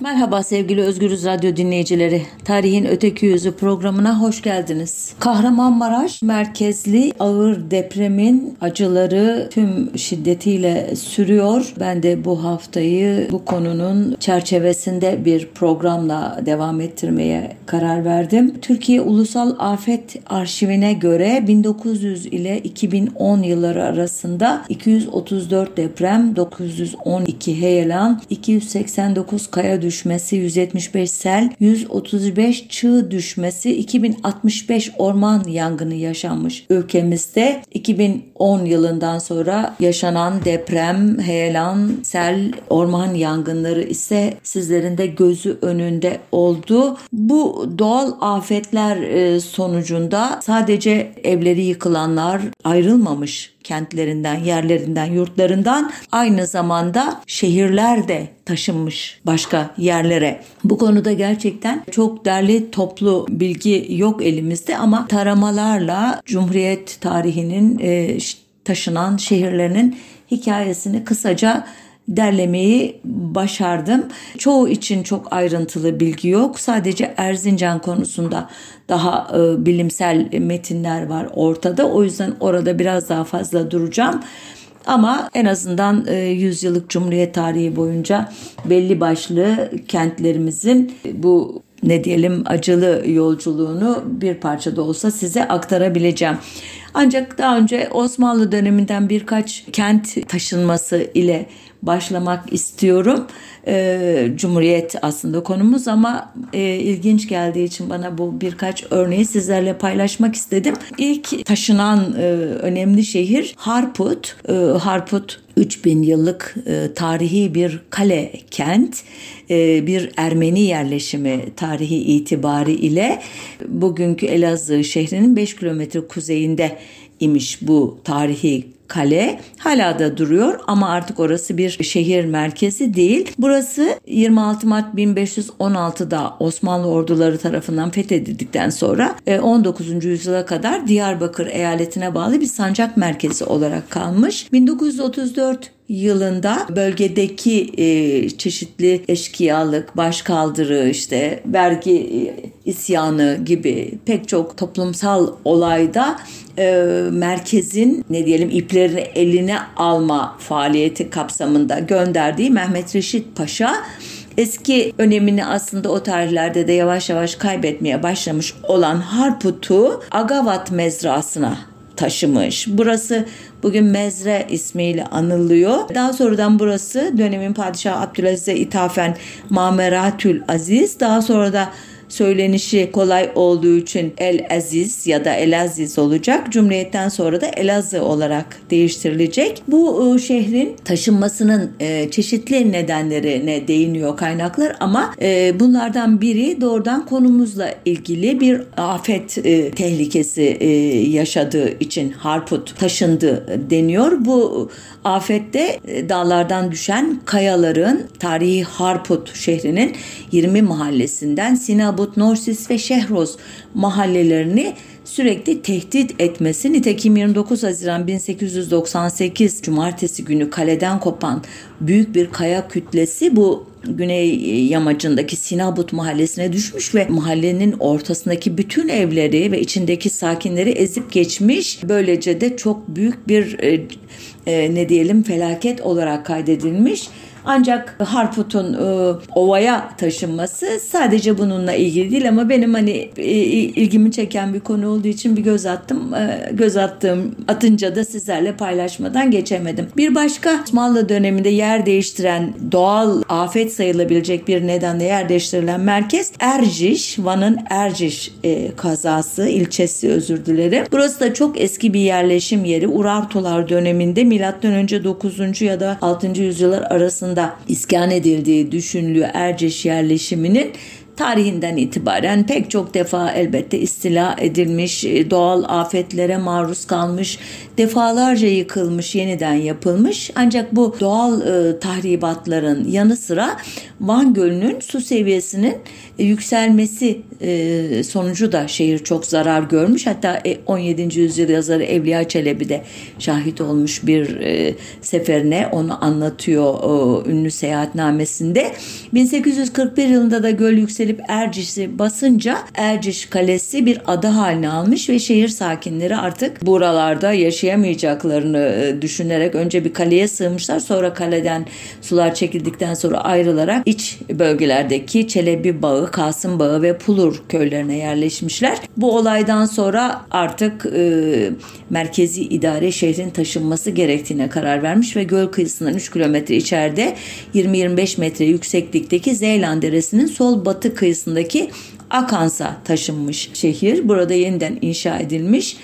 Merhaba sevgili Özgürüz Radyo dinleyicileri. Tarihin Öteki Yüzü programına hoş geldiniz. Kahramanmaraş merkezli ağır depremin acıları tüm şiddetiyle sürüyor. Ben de bu haftayı bu konunun çerçevesinde bir programla devam ettirmeye karar verdim. Türkiye Ulusal Afet Arşivine göre 1900 ile 2010 yılları arasında 234 deprem, 912 heyelan, 289 kaya düşmesi, 175 sel, 135 çığ düşmesi, 2065 orman yangını yaşanmış ülkemizde. 2010 yılından sonra yaşanan deprem, heyelan, sel, orman yangınları ise sizlerin de gözü önünde oldu. Bu doğal afetler e, sonucunda sadece evleri yıkılanlar ayrılmamış kentlerinden, yerlerinden, yurtlarından aynı zamanda şehirler de taşınmış başka yerlere. Bu konuda gerçekten çok derli toplu bilgi yok elimizde ama taramalarla Cumhuriyet tarihinin e, taşınan şehirlerinin hikayesini kısaca derlemeyi başardım. Çoğu için çok ayrıntılı bilgi yok. Sadece Erzincan konusunda daha e, bilimsel metinler var ortada. O yüzden orada biraz daha fazla duracağım. Ama en azından e, yüzyıllık Cumhuriyet tarihi boyunca belli başlı kentlerimizin bu ne diyelim acılı yolculuğunu bir parça da olsa size aktarabileceğim. Ancak daha önce Osmanlı döneminden birkaç kent taşınması ile başlamak istiyorum. E, Cumhuriyet aslında konumuz ama e, ilginç geldiği için bana bu birkaç örneği sizlerle paylaşmak istedim. İlk taşınan e, önemli şehir Harput. E, Harput 3000 yıllık e, tarihi bir kale kent, e, bir Ermeni yerleşimi tarihi itibari ile bugünkü Elazığ şehrinin 5 kilometre kuzeyinde imiş bu tarihi kale hala da duruyor ama artık orası bir şehir merkezi değil. Burası 26 Mart 1516'da Osmanlı orduları tarafından fethedildikten sonra 19. E, yüzyıla kadar Diyarbakır eyaletine bağlı bir sancak merkezi olarak kalmış. 1934 yılında bölgedeki e, çeşitli eşkıyalık, başkaldırı, işte vergi e, isyanı gibi pek çok toplumsal olayda e, merkezin ne diyelim iplerini eline alma faaliyeti kapsamında gönderdiği Mehmet Reşit Paşa eski önemini aslında o tarihlerde de yavaş yavaş kaybetmeye başlamış olan Harput'u Agavat mezrasına taşımış. Burası bugün Mezre ismiyle anılıyor. Daha sonradan burası dönemin padişahı Abdülaziz'e ithafen Mameratül Aziz. Daha sonra da söylenişi kolay olduğu için El Aziz ya da El Aziz olacak. Cumhuriyetten sonra da Elazığ olarak değiştirilecek. Bu e, şehrin taşınmasının e, çeşitli nedenlerine değiniyor kaynaklar ama e, bunlardan biri doğrudan konumuzla ilgili bir afet tehlikesi yaşadığı için Harput taşındı deniyor. Bu afette dağlardan düşen kayaların tarihi Harput şehrinin 20 mahallesinden Sinab Tabut, Norsis ve Şehroz mahallelerini sürekli tehdit etmesi nitekim 29 Haziran 1898 Cumartesi günü kaleden kopan büyük bir kaya kütlesi bu güney yamacındaki Sinabut mahallesine düşmüş ve mahallenin ortasındaki bütün evleri ve içindeki sakinleri ezip geçmiş. Böylece de çok büyük bir e, e, ne diyelim felaket olarak kaydedilmiş. Ancak Harput'un e, ovaya taşınması sadece bununla ilgili değil ama benim hani e, ilgimi çeken bir konu olduğu için bir göz attım. E, göz attığım atınca da sizlerle paylaşmadan geçemedim. Bir başka Osmanlı döneminde yer değiştiren doğal afet sayılabilecek bir nedenle yer değiştirilen merkez Erciş, Van'ın Erciş e, kazası, ilçesi özür dilerim. Burası da çok eski bir yerleşim yeri. Urartular döneminde M.Ö. 9. ya da 6. yüzyıllar arasında iskan edildiği düşünülüyor Erceş yerleşiminin tarihinden itibaren pek çok defa elbette istila edilmiş, e, doğal afetlere maruz kalmış, defalarca yıkılmış, yeniden yapılmış. Ancak bu doğal e, tahribatların yanı sıra Van Gölü'nün su seviyesinin yükselmesi e, sonucu da şehir çok zarar görmüş. Hatta 17. yüzyıl yazarı Evliya Çelebi de şahit olmuş bir e, seferine onu anlatıyor ünlü seyahatnamesinde. 1841 yılında da göl yükselip Erciş'i basınca Erciş Kalesi bir ada haline almış ve şehir sakinleri artık buralarda yaşayamayacaklarını düşünerek önce bir kaleye sığmışlar sonra kaleden sular çekildikten sonra ayrılarak iç bölgelerdeki Çelebi Bağı, Kasım Bağı ve Pulur köylerine yerleşmişler. Bu olaydan sonra artık e, merkezi idare şehrin taşınması gerektiğine karar vermiş ve göl kıyısından 3 kilometre içeride 20-25 metre yükseklikteki Zeyland Deresi'nin sol batı kıyısındaki Akans'a taşınmış şehir. Burada yeniden inşa edilmiş.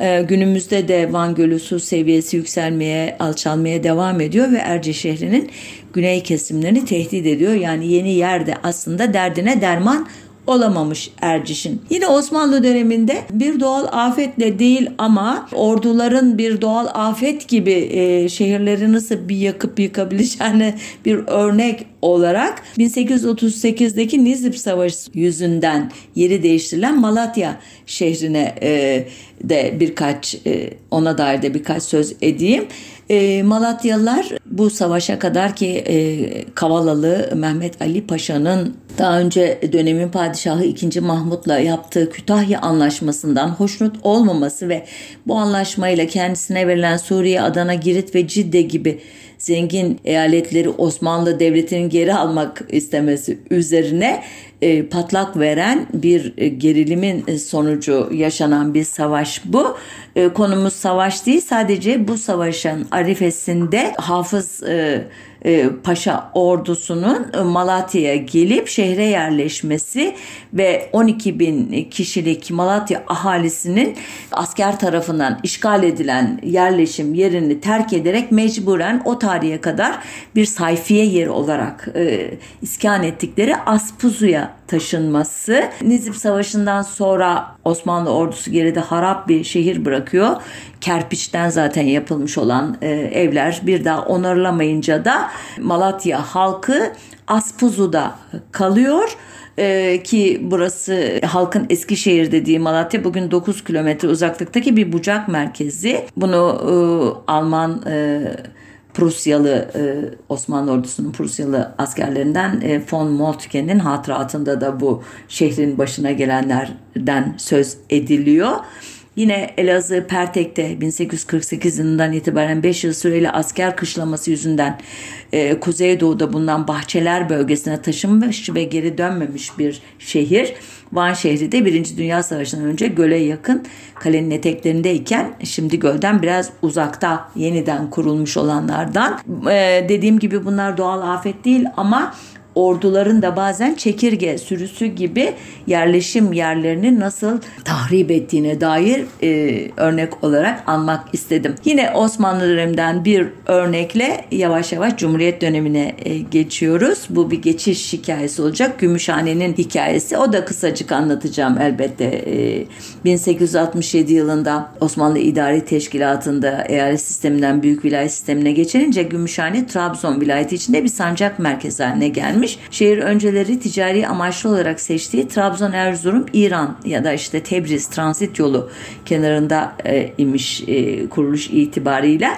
E, günümüzde de Van Gölü su seviyesi yükselmeye, alçalmaya devam ediyor ve Erce şehrinin güney kesimlerini tehdit ediyor. Yani yeni yerde aslında derdine derman olamamış Erciş'in. Yine Osmanlı döneminde bir doğal afetle değil ama orduların bir doğal afet gibi e, şehirleri nasıl bir yakıp yıkabileceğine bir örnek olarak 1838'deki Nizip Savaşı yüzünden yeri değiştirilen Malatya şehrine e, de birkaç e, ona dair de birkaç söz edeyim. E, Malatyalılar bu savaşa kadar ki e, Kavalalı Mehmet Ali Paşa'nın daha önce dönemin padişahı 2. Mahmut'la yaptığı Kütahya Anlaşması'ndan hoşnut olmaması ve bu anlaşmayla kendisine verilen Suriye, Adana, Girit ve Cidde gibi zengin eyaletleri Osmanlı Devleti'nin geri almak istemesi üzerine e, patlak veren bir e, gerilimin e, sonucu yaşanan bir savaş bu. E, konumuz savaş değil sadece bu savaşın arifesinde Hafız e, Paşa ordusunun e, Malatya'ya gelip şehre yerleşmesi ve 12 bin kişilik Malatya ahalisinin asker tarafından işgal edilen yerleşim yerini terk ederek mecburen o tarihe kadar bir sayfiye yeri olarak e, iskan ettikleri Aspuzu'ya taşınması. Nizip Savaşı'ndan sonra Osmanlı ordusu geride harap bir şehir bırakıyor. Kerpiçten zaten yapılmış olan e, evler bir daha onarılamayınca da Malatya halkı Aspuzu'da kalıyor ee, ki burası halkın Eskişehir dediği Malatya bugün 9 kilometre uzaklıktaki bir bucak merkezi. Bunu e, Alman e, Prusyalı e, Osmanlı ordusunun Prusyalı askerlerinden e, von Moltke'nin hatıratında da bu şehrin başına gelenlerden söz ediliyor. Yine Elazığ Pertek'te 1848 yılından itibaren 5 yıl süreyle asker kışlaması yüzünden e, Kuzeydoğu'da bulunan Bahçeler bölgesine taşınmış ve geri dönmemiş bir şehir. Van şehri de 1. Dünya Savaşı'ndan önce göle yakın kalenin eteklerindeyken şimdi gölden biraz uzakta yeniden kurulmuş olanlardan. Ee, dediğim gibi bunlar doğal afet değil ama orduların da bazen çekirge sürüsü gibi yerleşim yerlerini nasıl tahrip ettiğine dair e, örnek olarak anmak istedim. Yine Osmanlı döneminden bir örnekle yavaş yavaş Cumhuriyet dönemine e, geçiyoruz. Bu bir geçiş hikayesi olacak. Gümüşhane'nin hikayesi. O da kısacık anlatacağım elbette. E, 1867 yılında Osmanlı İdari Teşkilatı'nda eyalet sisteminden büyük vilayet sistemine geçirince Gümüşhane Trabzon vilayeti içinde bir sancak merkezi haline gelmiş edilmiş. Şehir önceleri ticari amaçlı olarak seçtiği Trabzon, Erzurum, İran ya da işte Tebriz transit yolu kenarında e, imiş e, kuruluş itibariyle.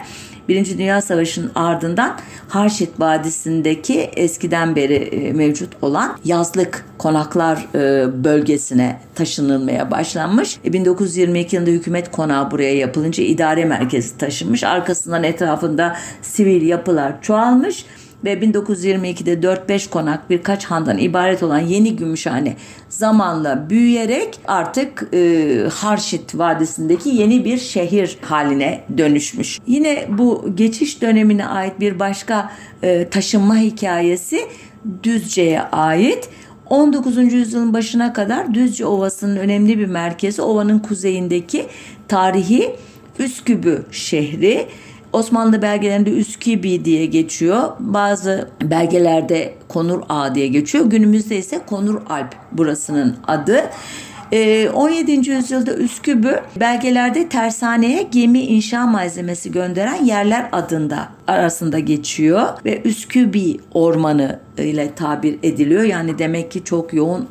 Birinci Dünya Savaşı'nın ardından Harşit Vadisi'ndeki eskiden beri e, mevcut olan yazlık konaklar e, bölgesine taşınılmaya başlanmış. 1922 yılında hükümet konağı buraya yapılınca idare merkezi taşınmış. Arkasından etrafında sivil yapılar çoğalmış ve 1922'de 4-5 konak birkaç handan ibaret olan yeni Gümüşhane zamanla büyüyerek artık e, Harşit Vadisi'ndeki yeni bir şehir haline dönüşmüş. Yine bu geçiş dönemine ait bir başka e, taşınma hikayesi Düzce'ye ait. 19. yüzyılın başına kadar Düzce Ovası'nın önemli bir merkezi ovanın kuzeyindeki tarihi Üskübü şehri Osmanlı belgelerinde Üskübi diye geçiyor. Bazı belgelerde Konur Ağa diye geçiyor. Günümüzde ise Konur Alp burasının adı. 17. Ee, yüzyılda Üsküp'ü belgelerde tersaneye gemi inşa malzemesi gönderen yerler adında arasında geçiyor ve Üskübi ormanı ile tabir ediliyor. Yani demek ki çok yoğun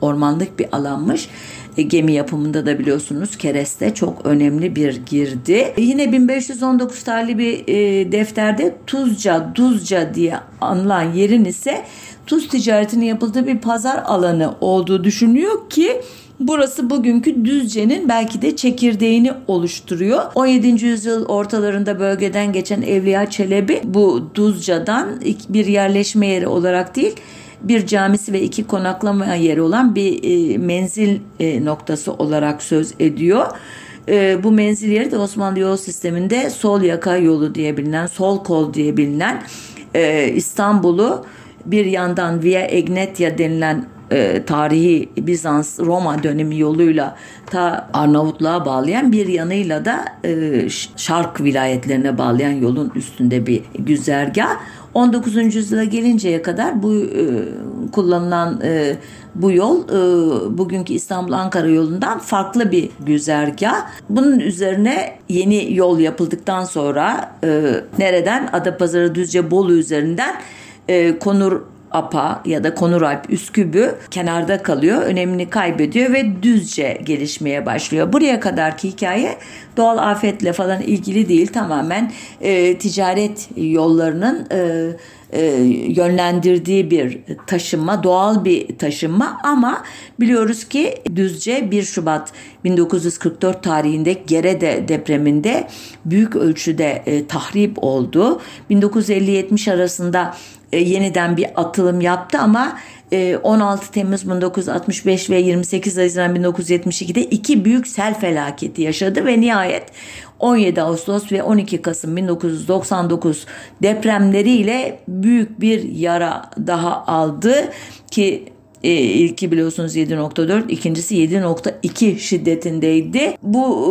ormanlık bir alanmış. E, gemi yapımında da biliyorsunuz kereste çok önemli bir girdi. E, yine 1519 tarihli bir e, defterde Tuzca, Duzca diye anılan yerin ise tuz ticaretinin yapıldığı bir pazar alanı olduğu düşünülüyor ki Burası bugünkü Düzce'nin belki de çekirdeğini oluşturuyor. 17. yüzyıl ortalarında bölgeden geçen Evliya Çelebi bu Duzca'dan bir yerleşme yeri olarak değil bir camisi ve iki konaklama yeri olan bir e, menzil e, noktası olarak söz ediyor. E, bu menzil yeri de Osmanlı yol sisteminde sol yaka yolu diye bilinen, sol kol diye bilinen e, İstanbul'u bir yandan Via Egnetia denilen e, tarihi Bizans Roma dönemi yoluyla ta Arnavutluğa bağlayan bir yanıyla da e, Şark vilayetlerine bağlayan yolun üstünde bir güzergah. 19. yüzyıla gelinceye kadar bu e, kullanılan e, bu yol e, bugünkü İstanbul-Ankara yolundan farklı bir güzergah. Bunun üzerine yeni yol yapıldıktan sonra e, nereden Adapazarı Düzce Bolu üzerinden e, Konur Apa ya da Konuralp Üskübü kenarda kalıyor. Önemini kaybediyor ve düzce gelişmeye başlıyor. Buraya kadarki hikaye doğal afetle falan ilgili değil. Tamamen e, ticaret yollarının e, e, yönlendirdiği bir taşınma, doğal bir taşınma ama biliyoruz ki Düzce 1 Şubat 1944 tarihinde Gerede depreminde büyük ölçüde e, tahrip oldu. 1950-70 arasında e, yeniden bir atılım yaptı ama 16 e, Temmuz 1965 ve 28 Haziran 1972'de iki büyük sel felaketi yaşadı ve nihayet 17 Ağustos ve 12 Kasım 1999 depremleriyle büyük bir yara daha aldı ki e, biliyorsunuz 7.4, ikincisi 7.2 şiddetindeydi. Bu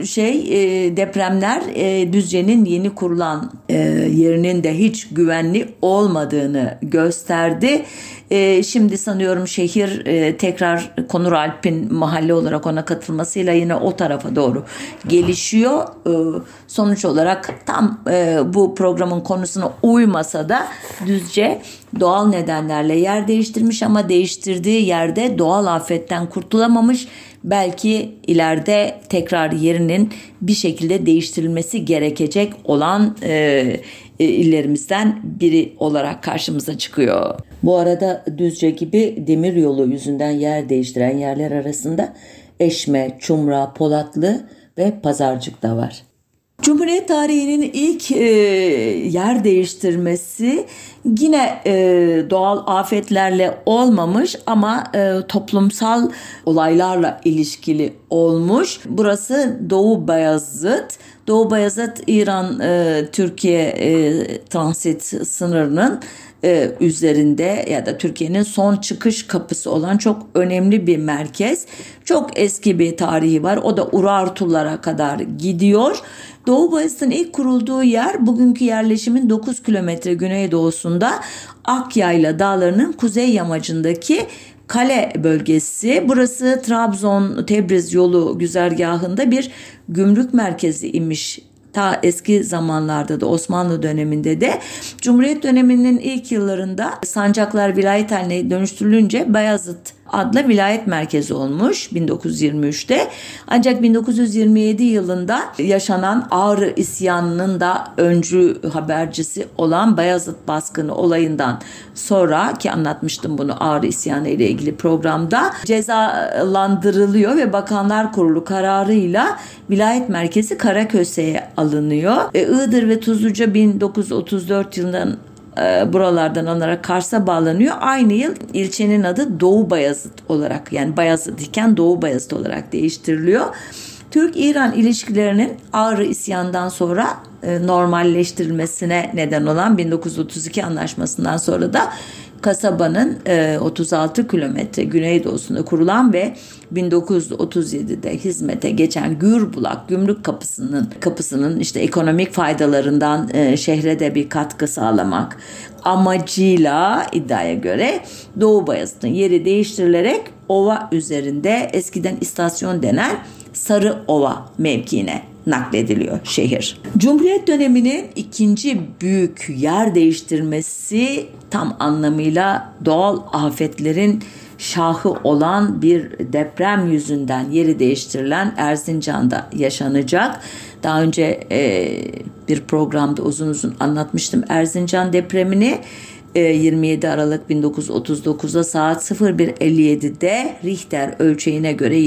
e, şey e, depremler e, Düzce'nin yeni kurulan yerinin de hiç güvenli olmadığını gösterdi. Şimdi sanıyorum şehir tekrar Konur Alp'in mahalle olarak ona katılmasıyla yine o tarafa doğru gelişiyor. Sonuç olarak tam bu programın konusuna uymasa da Düzce doğal nedenlerle yer değiştirmiş ama değiştirdiği yerde doğal afetten kurtulamamış. Belki ileride tekrar yerinin bir şekilde değiştirilmesi gerekecek olan e, e, illerimizden biri olarak karşımıza çıkıyor. Bu arada Düzce gibi demir yolu yüzünden yer değiştiren yerler arasında Eşme, Çumra, Polatlı ve Pazarcık da var. Cumhuriyet tarihinin ilk e, yer değiştirmesi yine e, doğal afetlerle olmamış ama e, toplumsal olaylarla ilişkili olmuş. Burası Doğu Bayazıt. Doğu Bayazıt İran e, e, transit sınırının e, üzerinde ya da Türkiye'nin son çıkış kapısı olan çok önemli bir merkez. Çok eski bir tarihi var. O da Urartulara kadar gidiyor. Doğu Bayası'nın ilk kurulduğu yer bugünkü yerleşimin 9 kilometre güneydoğusunda Akyayla dağlarının kuzey yamacındaki kale bölgesi. Burası Trabzon-Tebriz yolu güzergahında bir gümrük merkezi imiş ta eski zamanlarda da Osmanlı döneminde de. Cumhuriyet döneminin ilk yıllarında sancaklar vilayet haline dönüştürülünce Bayazıt adlı vilayet merkezi olmuş 1923'te. Ancak 1927 yılında yaşanan Ağrı isyanının da öncü habercisi olan Bayazıt baskını olayından sonra ki anlatmıştım bunu Ağrı isyanı ile ilgili programda cezalandırılıyor ve Bakanlar Kurulu kararıyla vilayet merkezi Karaköse'ye alınıyor. E, Iğdır ve Tuzluca 1934 yılından e, buralardan alınarak Kars'a bağlanıyor. Aynı yıl ilçenin adı Doğu Bayazıt olarak yani Bayazıt iken Doğu Bayazıt olarak değiştiriliyor. Türk-İran ilişkilerinin Ağrı isyandan sonra e, normalleştirilmesine neden olan 1932 anlaşmasından sonra da kasabanın 36 kilometre güneydoğusunda kurulan ve 1937'de hizmete geçen Gürbulak Gümrük Kapısı'nın kapısının işte ekonomik faydalarından şehre de bir katkı sağlamak amacıyla iddiaya göre Doğu Bayazıt'ın yeri değiştirilerek ova üzerinde eskiden istasyon denen Sarı Ova mevkiine naklediliyor şehir. Cumhuriyet döneminin ikinci büyük yer değiştirmesi tam anlamıyla doğal afetlerin şahı olan bir deprem yüzünden yeri değiştirilen Erzincan'da yaşanacak. Daha önce e, bir programda uzun uzun anlatmıştım Erzincan depremini. 27 e, Aralık 1939'da saat 01.57'de Richter ölçeğine göre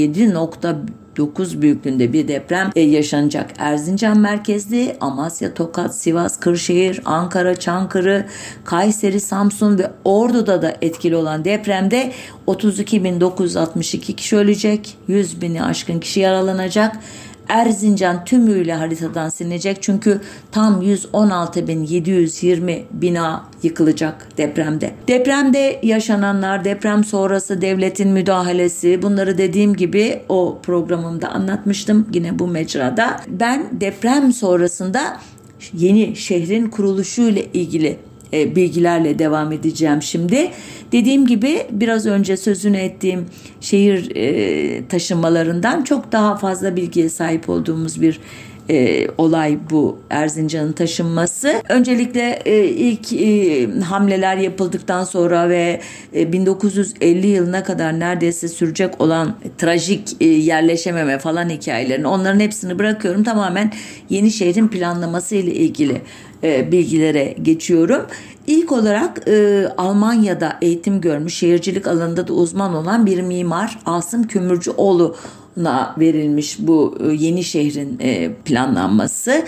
7.9 büyüklüğünde bir deprem e, yaşanacak. Erzincan merkezli Amasya, Tokat, Sivas, Kırşehir, Ankara, Çankırı, Kayseri, Samsun ve Ordu'da da etkili olan depremde 32.962 kişi ölecek, 100 bini aşkın kişi yaralanacak. Erzincan tümüyle haritadan silinecek çünkü tam 116.720 bina yıkılacak depremde. Depremde yaşananlar, deprem sonrası devletin müdahalesi bunları dediğim gibi o programımda anlatmıştım yine bu mecrada. Ben deprem sonrasında yeni şehrin kuruluşu ile ilgili e, bilgilerle devam edeceğim şimdi. Dediğim gibi biraz önce sözünü ettiğim şehir e, taşınmalarından çok daha fazla bilgiye sahip olduğumuz bir e, olay bu Erzincan'ın taşınması. Öncelikle e, ilk e, hamleler yapıldıktan sonra ve e, 1950 yılına kadar neredeyse sürecek olan trajik e, yerleşememe falan hikayelerini onların hepsini bırakıyorum. Tamamen yeni şehrin planlaması ile ilgili e, bilgilere geçiyorum. İlk olarak e, Almanya'da eğitim görmüş, şehircilik alanında da uzman olan bir mimar Asım Kömürcüoğlu'na verilmiş bu e, yeni şehrin e, planlanması.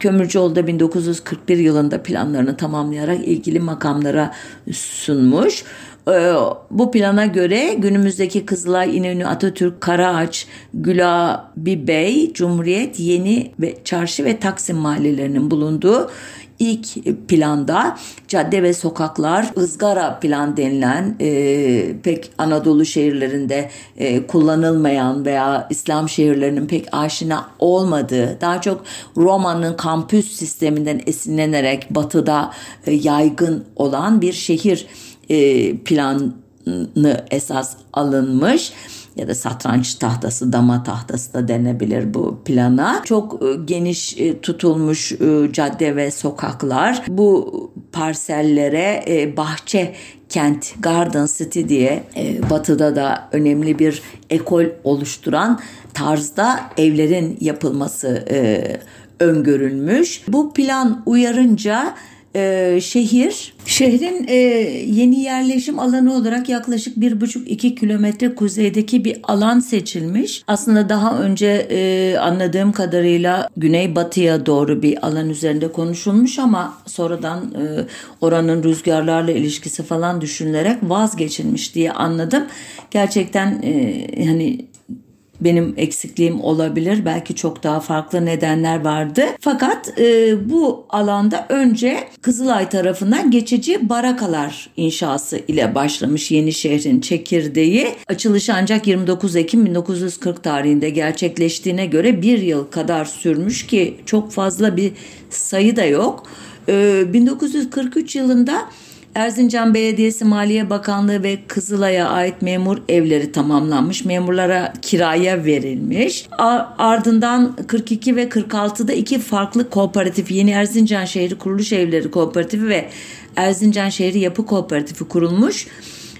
Kömürcüoğlu da 1941 yılında planlarını tamamlayarak ilgili makamlara sunmuş. Ee, bu plana göre günümüzdeki Kızılay, İnönü, Atatürk, Karaağaç, Gülabi Bey, Cumhuriyet, Yeni ve Çarşı ve Taksim mahallelerinin bulunduğu ilk planda cadde ve sokaklar ızgara plan denilen e, pek Anadolu şehirlerinde e, kullanılmayan veya İslam şehirlerinin pek aşina olmadığı daha çok Roma'nın kampüs sisteminden esinlenerek batıda e, yaygın olan bir şehir e, planı esas alınmış ya da satranç tahtası, dama tahtası da denebilir bu plana. Çok e, geniş e, tutulmuş cadde ve sokaklar bu parsellere bahçe kent Garden City diye batıda da önemli bir ekol oluşturan tarzda evlerin yapılması öngörülmüş. Bu plan uyarınca e, şehir. Şehrin e, yeni yerleşim alanı olarak yaklaşık 1,5-2 kilometre kuzeydeki bir alan seçilmiş. Aslında daha önce e, anladığım kadarıyla güneybatıya doğru bir alan üzerinde konuşulmuş ama sonradan e, oranın rüzgarlarla ilişkisi falan düşünülerek vazgeçilmiş diye anladım. Gerçekten e, hani benim eksikliğim olabilir. Belki çok daha farklı nedenler vardı. Fakat e, bu alanda önce Kızılay tarafından geçici barakalar inşası ile başlamış yeni şehrin çekirdeği. Açılışı ancak 29 Ekim 1940 tarihinde gerçekleştiğine göre bir yıl kadar sürmüş ki çok fazla bir sayı da yok. E, 1943 yılında Erzincan Belediyesi Maliye Bakanlığı ve Kızılay'a ait memur evleri tamamlanmış. Memurlara kiraya verilmiş. Ardından 42 ve 46'da iki farklı kooperatif Yeni Erzincan Şehri Kuruluş Evleri Kooperatifi ve Erzincan Şehri Yapı Kooperatifi kurulmuş.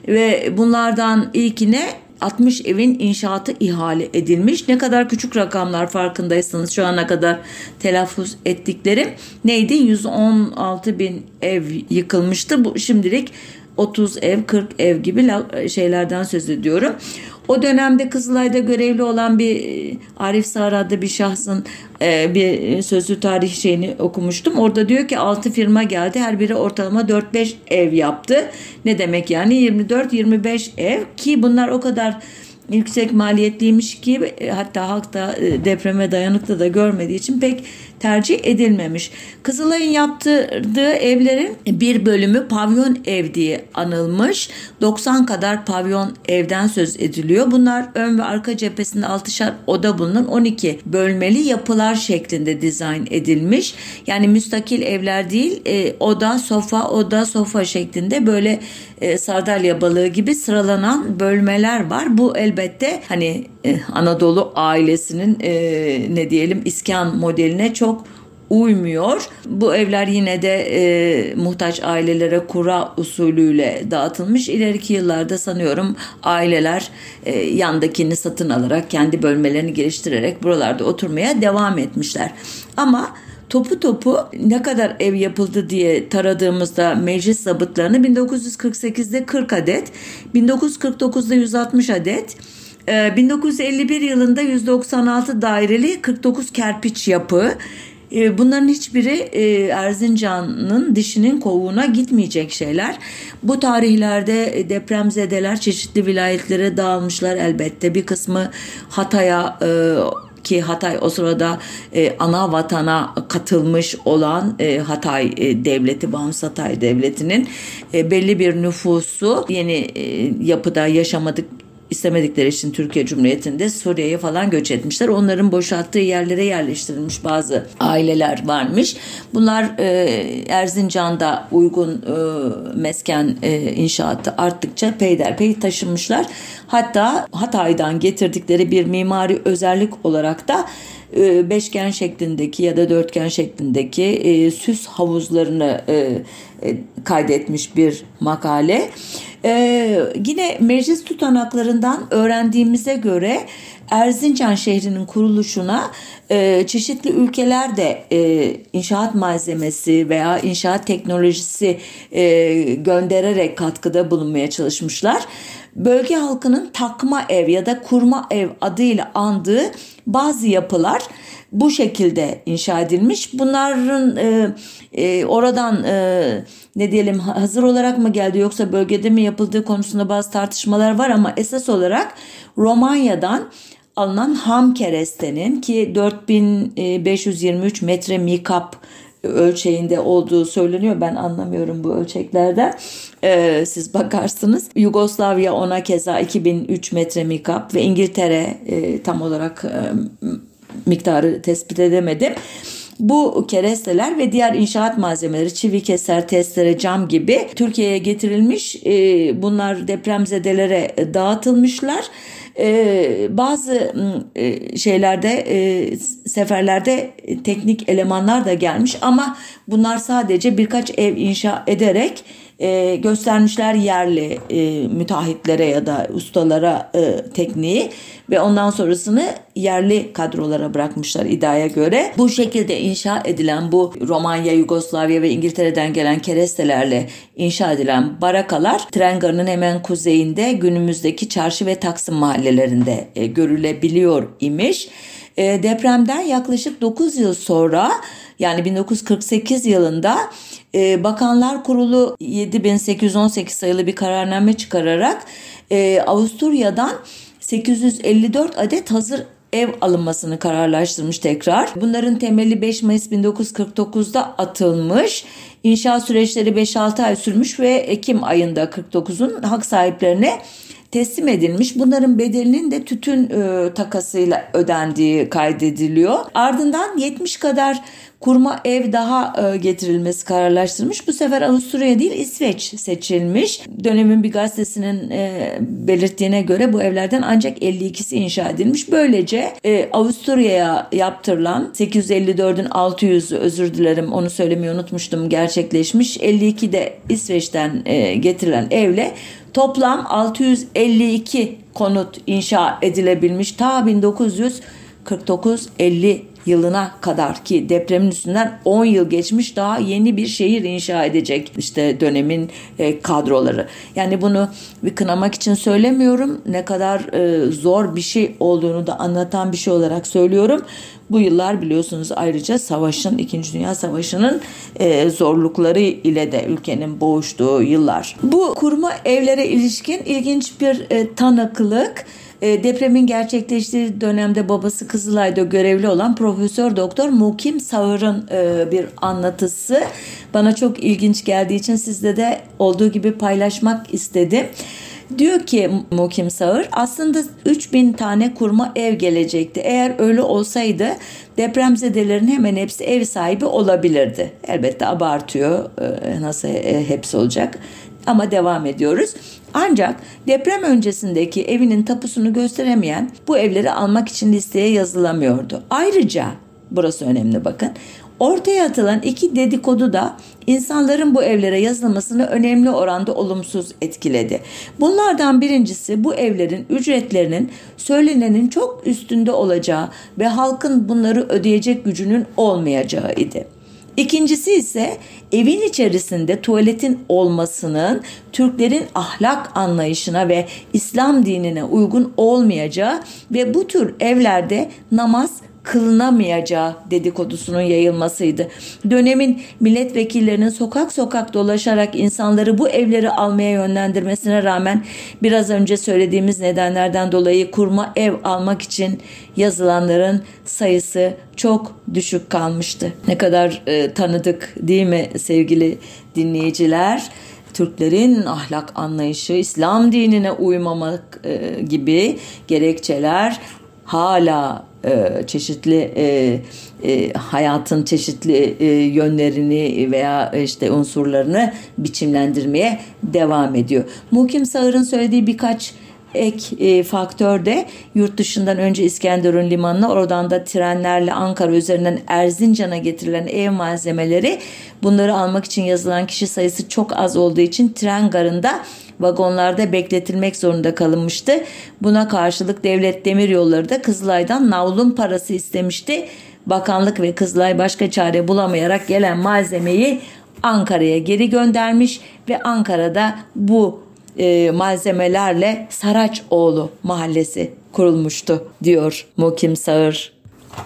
Ve bunlardan ilkine 60 evin inşaatı ihale edilmiş. Ne kadar küçük rakamlar farkındaysanız şu ana kadar telaffuz ettiklerim neydi? 116 bin ev yıkılmıştı. Bu şimdilik 30 ev 40 ev gibi şeylerden söz ediyorum. O dönemde Kızılay'da görevli olan bir e, Arif Sağır adlı bir şahsın e, bir sözlü tarih şeyini okumuştum. Orada diyor ki 6 firma geldi. Her biri ortalama 4-5 ev yaptı. Ne demek yani 24-25 ev ki bunlar o kadar yüksek maliyetliymiş e, hatta halk da e, depreme dayanıklı da görmediği için pek tercih edilmemiş. Kızılay'ın yaptırdığı evlerin bir bölümü pavyon ev diye anılmış. 90 kadar pavyon evden söz ediliyor. Bunlar ön ve arka cephesinde altışar oda bulunan 12 bölmeli yapılar şeklinde dizayn edilmiş. Yani müstakil evler değil e, oda sofa oda sofa şeklinde böyle e, sardalya balığı gibi sıralanan bölmeler var. Bu elbette hani Anadolu ailesinin e, ne diyelim iskan modeline çok uymuyor. Bu evler yine de e, muhtaç ailelere kura usulüyle dağıtılmış. İleriki yıllarda sanıyorum aileler e, yandakini satın alarak kendi bölmelerini geliştirerek buralarda oturmaya devam etmişler. Ama topu topu ne kadar ev yapıldı diye taradığımızda meclis zabıtlarını 1948'de 40 adet, 1949'da 160 adet, 1951 ee, yılında 196 daireli 49 kerpiç yapı. Ee, bunların hiçbiri e, Erzincan'ın dişinin kovuğuna gitmeyecek şeyler. Bu tarihlerde depremzedeler çeşitli vilayetlere dağılmışlar elbette. Bir kısmı Hatay'a e, ki Hatay o sırada e, ana vatana katılmış olan e, Hatay e, devleti, bağımsız Hatay devletinin e, belli bir nüfusu yeni e, yapıda yaşamadık istemedikleri için Türkiye Cumhuriyeti'nde Suriye'ye falan göç etmişler. Onların boşalttığı yerlere yerleştirilmiş bazı aileler varmış. Bunlar e, Erzincan'da uygun e, mesken e, inşaatı arttıkça peyderpey taşınmışlar. Hatta Hatay'dan getirdikleri bir mimari özellik olarak da e, beşgen şeklindeki ya da dörtgen şeklindeki e, süs havuzlarını e, e, kaydetmiş bir makale. Ee, yine meclis tutanaklarından öğrendiğimize göre Erzincan şehrinin kuruluşuna e, çeşitli ülkeler de e, inşaat malzemesi veya inşaat teknolojisi e, göndererek katkıda bulunmaya çalışmışlar. Bölge halkının takma ev ya da kurma ev adıyla andığı bazı yapılar bu şekilde inşa edilmiş. Bunların e, e, oradan e, ne diyelim hazır olarak mı geldi yoksa bölgede mi yapıldığı konusunda bazı tartışmalar var ama esas olarak Romanya'dan alınan ham kerestenin ki 4523 metre mikap ölçeğinde olduğu söyleniyor. Ben anlamıyorum bu ölçeklerden. Ee, siz bakarsınız. Yugoslavya ona keza 2003 metre mikap ve İngiltere e, tam olarak e, miktarı tespit edemedim. Bu keresteler ve diğer inşaat malzemeleri çivi keser, testere, cam gibi Türkiye'ye getirilmiş. Ee, bunlar depremzedelere dağıtılmışlar. Ee, bazı e, şeylerde e, seferlerde teknik elemanlar da gelmiş ama bunlar sadece birkaç ev inşa ederek e, göstermişler yerli e, müteahhitlere ya da ustalara e, tekniği ve ondan sonrasını yerli kadrolara bırakmışlar iddiaya göre. Bu şekilde inşa edilen bu Romanya, Yugoslavya ve İngiltere'den gelen kerestelerle inşa edilen barakalar tren garının hemen kuzeyinde günümüzdeki çarşı ve Taksim mahallelerinde e, görülebiliyor imiş. E, depremden yaklaşık 9 yıl sonra yani 1948 yılında e, Bakanlar Kurulu 7818 sayılı bir kararname çıkararak e, Avusturya'dan 854 adet hazır ev alınmasını kararlaştırmış tekrar. Bunların temeli 5 Mayıs 1949'da atılmış. İnşaat süreçleri 5-6 ay sürmüş ve Ekim ayında 49'un hak sahiplerine teslim edilmiş. Bunların bedelinin de tütün e, takasıyla ödendiği kaydediliyor. Ardından 70 kadar kurma ev daha e, getirilmesi kararlaştırılmış. Bu sefer Avusturya değil İsveç seçilmiş. Dönemin bir gazetesinin e, belirttiğine göre bu evlerden ancak 52'si inşa edilmiş. Böylece e, Avusturya'ya yaptırılan 854'ün 600'ü özür dilerim onu söylemeyi unutmuştum gerçekleşmiş. 52 de İsveç'ten getirilen evle toplam 652 konut inşa edilebilmiş. Ta 1949-50 yılına kadar ki depremin üstünden 10 yıl geçmiş daha yeni bir şehir inşa edecek işte dönemin e, kadroları. Yani bunu bir kınamak için söylemiyorum. Ne kadar e, zor bir şey olduğunu da anlatan bir şey olarak söylüyorum. Bu yıllar biliyorsunuz ayrıca savaşın, 2. Dünya Savaşı'nın e, zorlukları ile de ülkenin boğuştuğu yıllar. Bu kurma evlere ilişkin ilginç bir e, tanıklık depremin gerçekleştiği dönemde babası Kızılay'da görevli olan Profesör Doktor Mukim Sağır'ın e, bir anlatısı bana çok ilginç geldiği için sizde de olduğu gibi paylaşmak istedim. Diyor ki Mukim Sağır aslında 3000 tane kurma ev gelecekti. Eğer öyle olsaydı depremzedelerin hemen hepsi ev sahibi olabilirdi. Elbette abartıyor e, nasıl hepsi olacak ama devam ediyoruz. Ancak deprem öncesindeki evinin tapusunu gösteremeyen bu evleri almak için listeye yazılamıyordu. Ayrıca burası önemli bakın. Ortaya atılan iki dedikodu da insanların bu evlere yazılmasını önemli oranda olumsuz etkiledi. Bunlardan birincisi bu evlerin ücretlerinin söylenenin çok üstünde olacağı ve halkın bunları ödeyecek gücünün olmayacağı idi. İkincisi ise evin içerisinde tuvaletin olmasının Türklerin ahlak anlayışına ve İslam dinine uygun olmayacağı ve bu tür evlerde namaz kılınamayacağı dedikodusunun yayılmasıydı. Dönemin milletvekillerinin sokak sokak dolaşarak insanları bu evleri almaya yönlendirmesine rağmen biraz önce söylediğimiz nedenlerden dolayı kurma ev almak için yazılanların sayısı çok düşük kalmıştı. Ne kadar e, tanıdık değil mi sevgili dinleyiciler? Türklerin ahlak anlayışı, İslam dinine uymamak e, gibi gerekçeler hala e, çeşitli e, e, hayatın çeşitli yönlerini veya işte unsurlarını biçimlendirmeye devam ediyor. Mukim Sağır'ın söylediği birkaç ek faktör de yurt dışından önce İskenderun limanına oradan da trenlerle Ankara üzerinden Erzincan'a getirilen ev malzemeleri bunları almak için yazılan kişi sayısı çok az olduğu için tren garında vagonlarda bekletilmek zorunda kalınmıştı. Buna karşılık devlet demiryolları da Kızılay'dan navlun parası istemişti. Bakanlık ve Kızılay başka çare bulamayarak gelen malzemeyi Ankara'ya geri göndermiş ve Ankara'da bu e, malzemelerle Saraçoğlu mahallesi kurulmuştu diyor Mukim Sağır.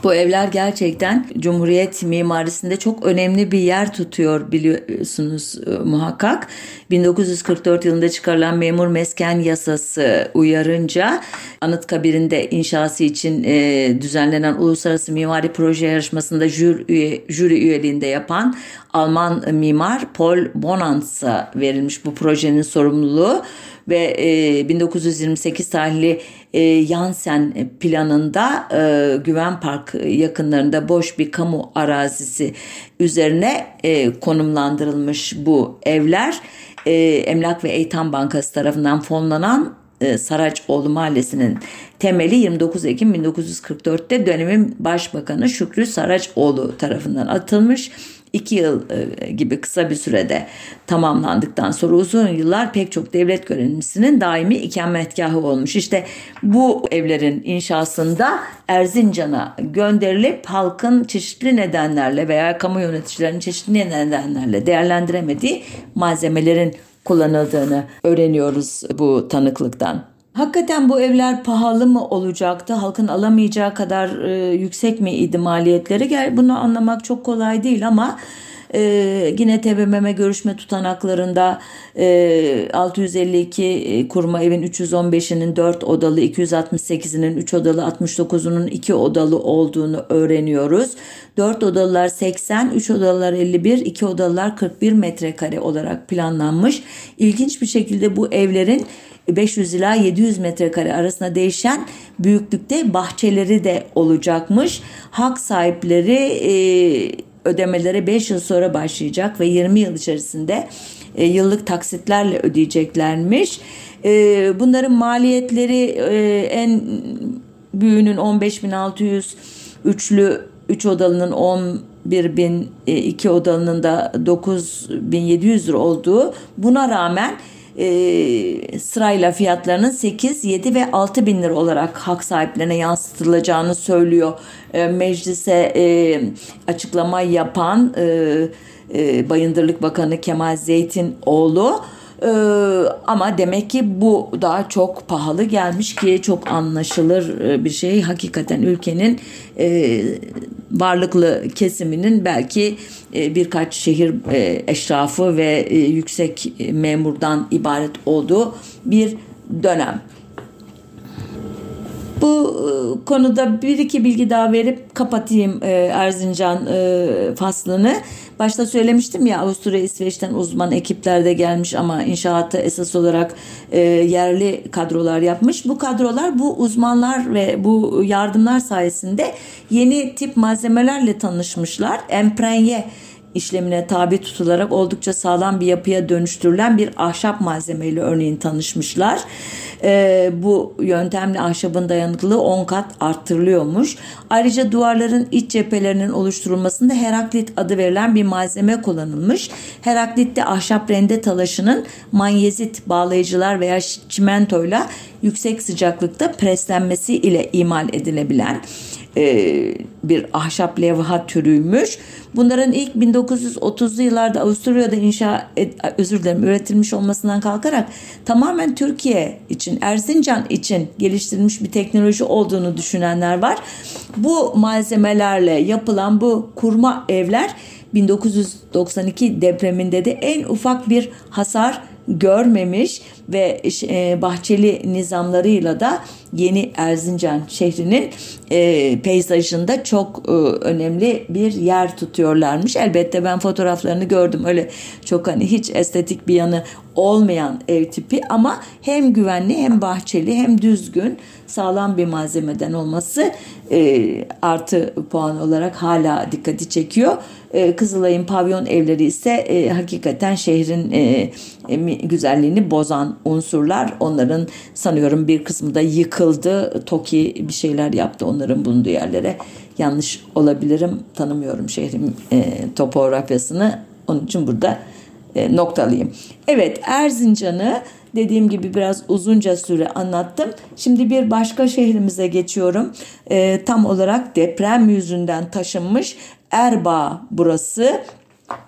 Bu evler gerçekten Cumhuriyet mimarisinde çok önemli bir yer tutuyor biliyorsunuz e, muhakkak. 1944 yılında çıkarılan memur mesken yasası uyarınca Anıtkabir'in de inşası için e, düzenlenen uluslararası mimari proje yarışmasında jüri, üye, jüri üyeliğinde yapan Alman mimar Paul Bonanz'a verilmiş bu projenin sorumluluğu ve e, 1928 tarihli e, Yansen planında e, Güven Park yakınlarında boş bir kamu arazisi üzerine e, konumlandırılmış bu evler. E, Emlak ve Eğitim Bankası tarafından fonlanan e, Saraçoğlu Mahallesi'nin temeli 29 Ekim 1944'te dönemin Başbakanı Şükrü Saraçoğlu tarafından atılmış. 2 yıl e, gibi kısa bir sürede tamamlandıktan sonra uzun yıllar pek çok devlet görevlisinin daimi ikametgahı olmuş. İşte bu evlerin inşasında Erzincan'a gönderilip halkın çeşitli nedenlerle veya kamu yöneticilerinin çeşitli nedenlerle değerlendiremediği malzemelerin kullanıldığını öğreniyoruz bu tanıklıktan. Hakikaten bu evler pahalı mı olacaktı? Halkın alamayacağı kadar e, yüksek mi idi maliyetleri? Bunu anlamak çok kolay değil ama e, yine TBMM görüşme tutanaklarında e, 652 e, kurma evin 315'inin 4 odalı, 268'inin 3 odalı, 69'unun 2 odalı olduğunu öğreniyoruz. 4 odalılar 80, 3 odalılar 51, 2 odalılar 41 metrekare olarak planlanmış. İlginç bir şekilde bu evlerin 500 ila 700 metrekare arasında değişen büyüklükte bahçeleri de olacakmış. Hak sahipleri e, ödemelere 5 yıl sonra başlayacak ve 20 yıl içerisinde e, yıllık taksitlerle ödeyeceklermiş. E, bunların maliyetleri e, en büyüğünün 15.600 üçlü 3 odalının 11 bin, 2 odalının da 9700 lira olduğu buna rağmen e, sırayla fiyatlarının 8, 7 ve 6 bin lira olarak hak sahiplerine yansıtılacağını söylüyor. E, meclise e, açıklama yapan e, e, Bayındırlık Bakanı Kemal Zeytinoğlu ee, ama demek ki bu daha çok pahalı gelmiş ki çok anlaşılır e, bir şey. Hakikaten ülkenin e, varlıklı kesiminin belki e, birkaç şehir e, eşrafı ve e, yüksek memurdan ibaret olduğu bir dönem. Bu e, konuda bir iki bilgi daha verip kapatayım e, Erzincan e, faslını. Başta söylemiştim ya Avusturya İsveç'ten uzman ekipler de gelmiş ama inşaatı esas olarak yerli kadrolar yapmış. Bu kadrolar bu uzmanlar ve bu yardımlar sayesinde yeni tip malzemelerle tanışmışlar. Emprenye işlemine tabi tutularak oldukça sağlam bir yapıya dönüştürülen bir ahşap malzemeyle örneğin tanışmışlar. E, bu yöntemle ahşabın dayanıklılığı 10 kat arttırılıyormuş. Ayrıca duvarların iç cephelerinin oluşturulmasında Heraklit adı verilen bir malzeme kullanılmış. Heraklit de ahşap rende talaşının manyezit bağlayıcılar veya çimentoyla yüksek sıcaklıkta preslenmesi ile imal edilebilen e, bir ahşap levha türüymüş. Bunların ilk 1930'lu yıllarda Avusturya'da inşa et, özür dilerim üretilmiş olmasından kalkarak tamamen Türkiye için Erzincan için geliştirilmiş bir teknoloji olduğunu düşünenler var. Bu malzemelerle yapılan bu kurma evler 1992 depreminde de en ufak bir hasar görmemiş ve e, bahçeli nizamlarıyla da yeni Erzincan şehrinin e, peyzajında çok e, önemli bir yer tutuyorlarmış. Elbette ben fotoğraflarını gördüm. Öyle çok hani hiç estetik bir yanı olmayan ev tipi ama hem güvenli hem bahçeli hem düzgün sağlam bir malzemeden olması e, artı puan olarak hala dikkati çekiyor. E, Kızılay'ın pavyon evleri ise e, hakikaten şehrin e, güzelliğini bozan unsurlar. Onların sanıyorum bir kısmı da yıkıldı. TOKİ bir şeyler yaptı onların bulunduğu yerlere. Yanlış olabilirim. Tanımıyorum şehrin e, topografyasını. Onun için burada e, noktalıyım. Evet Erzincan'ı dediğim gibi biraz uzunca süre anlattım. Şimdi bir başka şehrimize geçiyorum. E, tam olarak deprem yüzünden taşınmış Erbaa burası.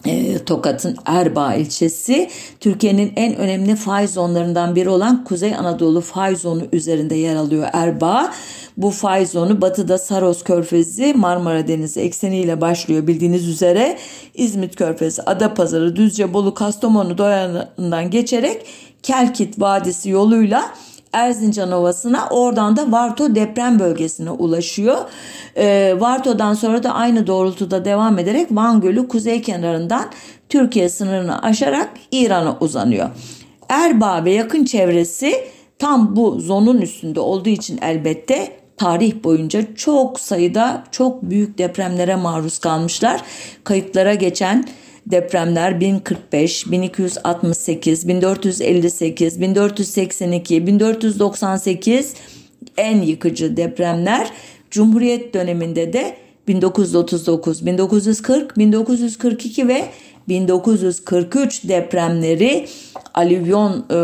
E, Tokat'ın Erbaa ilçesi Türkiye'nin en önemli fay zonlarından biri olan Kuzey Anadolu fay zonu üzerinde yer alıyor Erbaa. Bu fay zonu batıda Saros Körfezi Marmara Denizi ekseniyle başlıyor bildiğiniz üzere. İzmit Körfezi, Adapazarı, Düzce, Bolu, Kastamonu doyanından geçerek Kelkit Vadisi yoluyla Erzincan Ovası'na oradan da Varto deprem bölgesine ulaşıyor. E, Varto'dan sonra da aynı doğrultuda devam ederek Van Gölü kuzey kenarından Türkiye sınırını aşarak İran'a uzanıyor. Erbaa ve yakın çevresi tam bu zonun üstünde olduğu için elbette tarih boyunca çok sayıda çok büyük depremlere maruz kalmışlar. Kayıtlara geçen depremler 1045, 1268, 1458, 1482, 1498 en yıkıcı depremler. Cumhuriyet döneminde de 1939, 1940, 1942 ve 1943 depremleri alüvyon e,